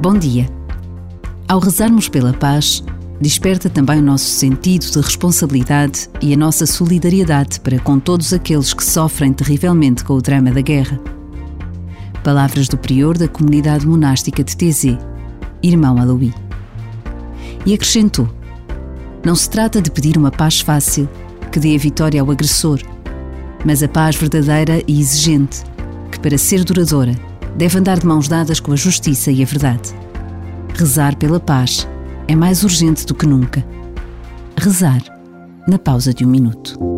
Bom dia. Ao rezarmos pela paz, desperta também o nosso sentido de responsabilidade e a nossa solidariedade para com todos aqueles que sofrem terrivelmente com o drama da guerra. Palavras do prior da comunidade monástica de Tézé, irmão Aloí. E acrescentou: Não se trata de pedir uma paz fácil, que dê a vitória ao agressor, mas a paz verdadeira e exigente, que para ser duradoura deve andar de mãos dadas com a justiça e a verdade. Rezar pela paz é mais urgente do que nunca. Rezar na pausa de um minuto.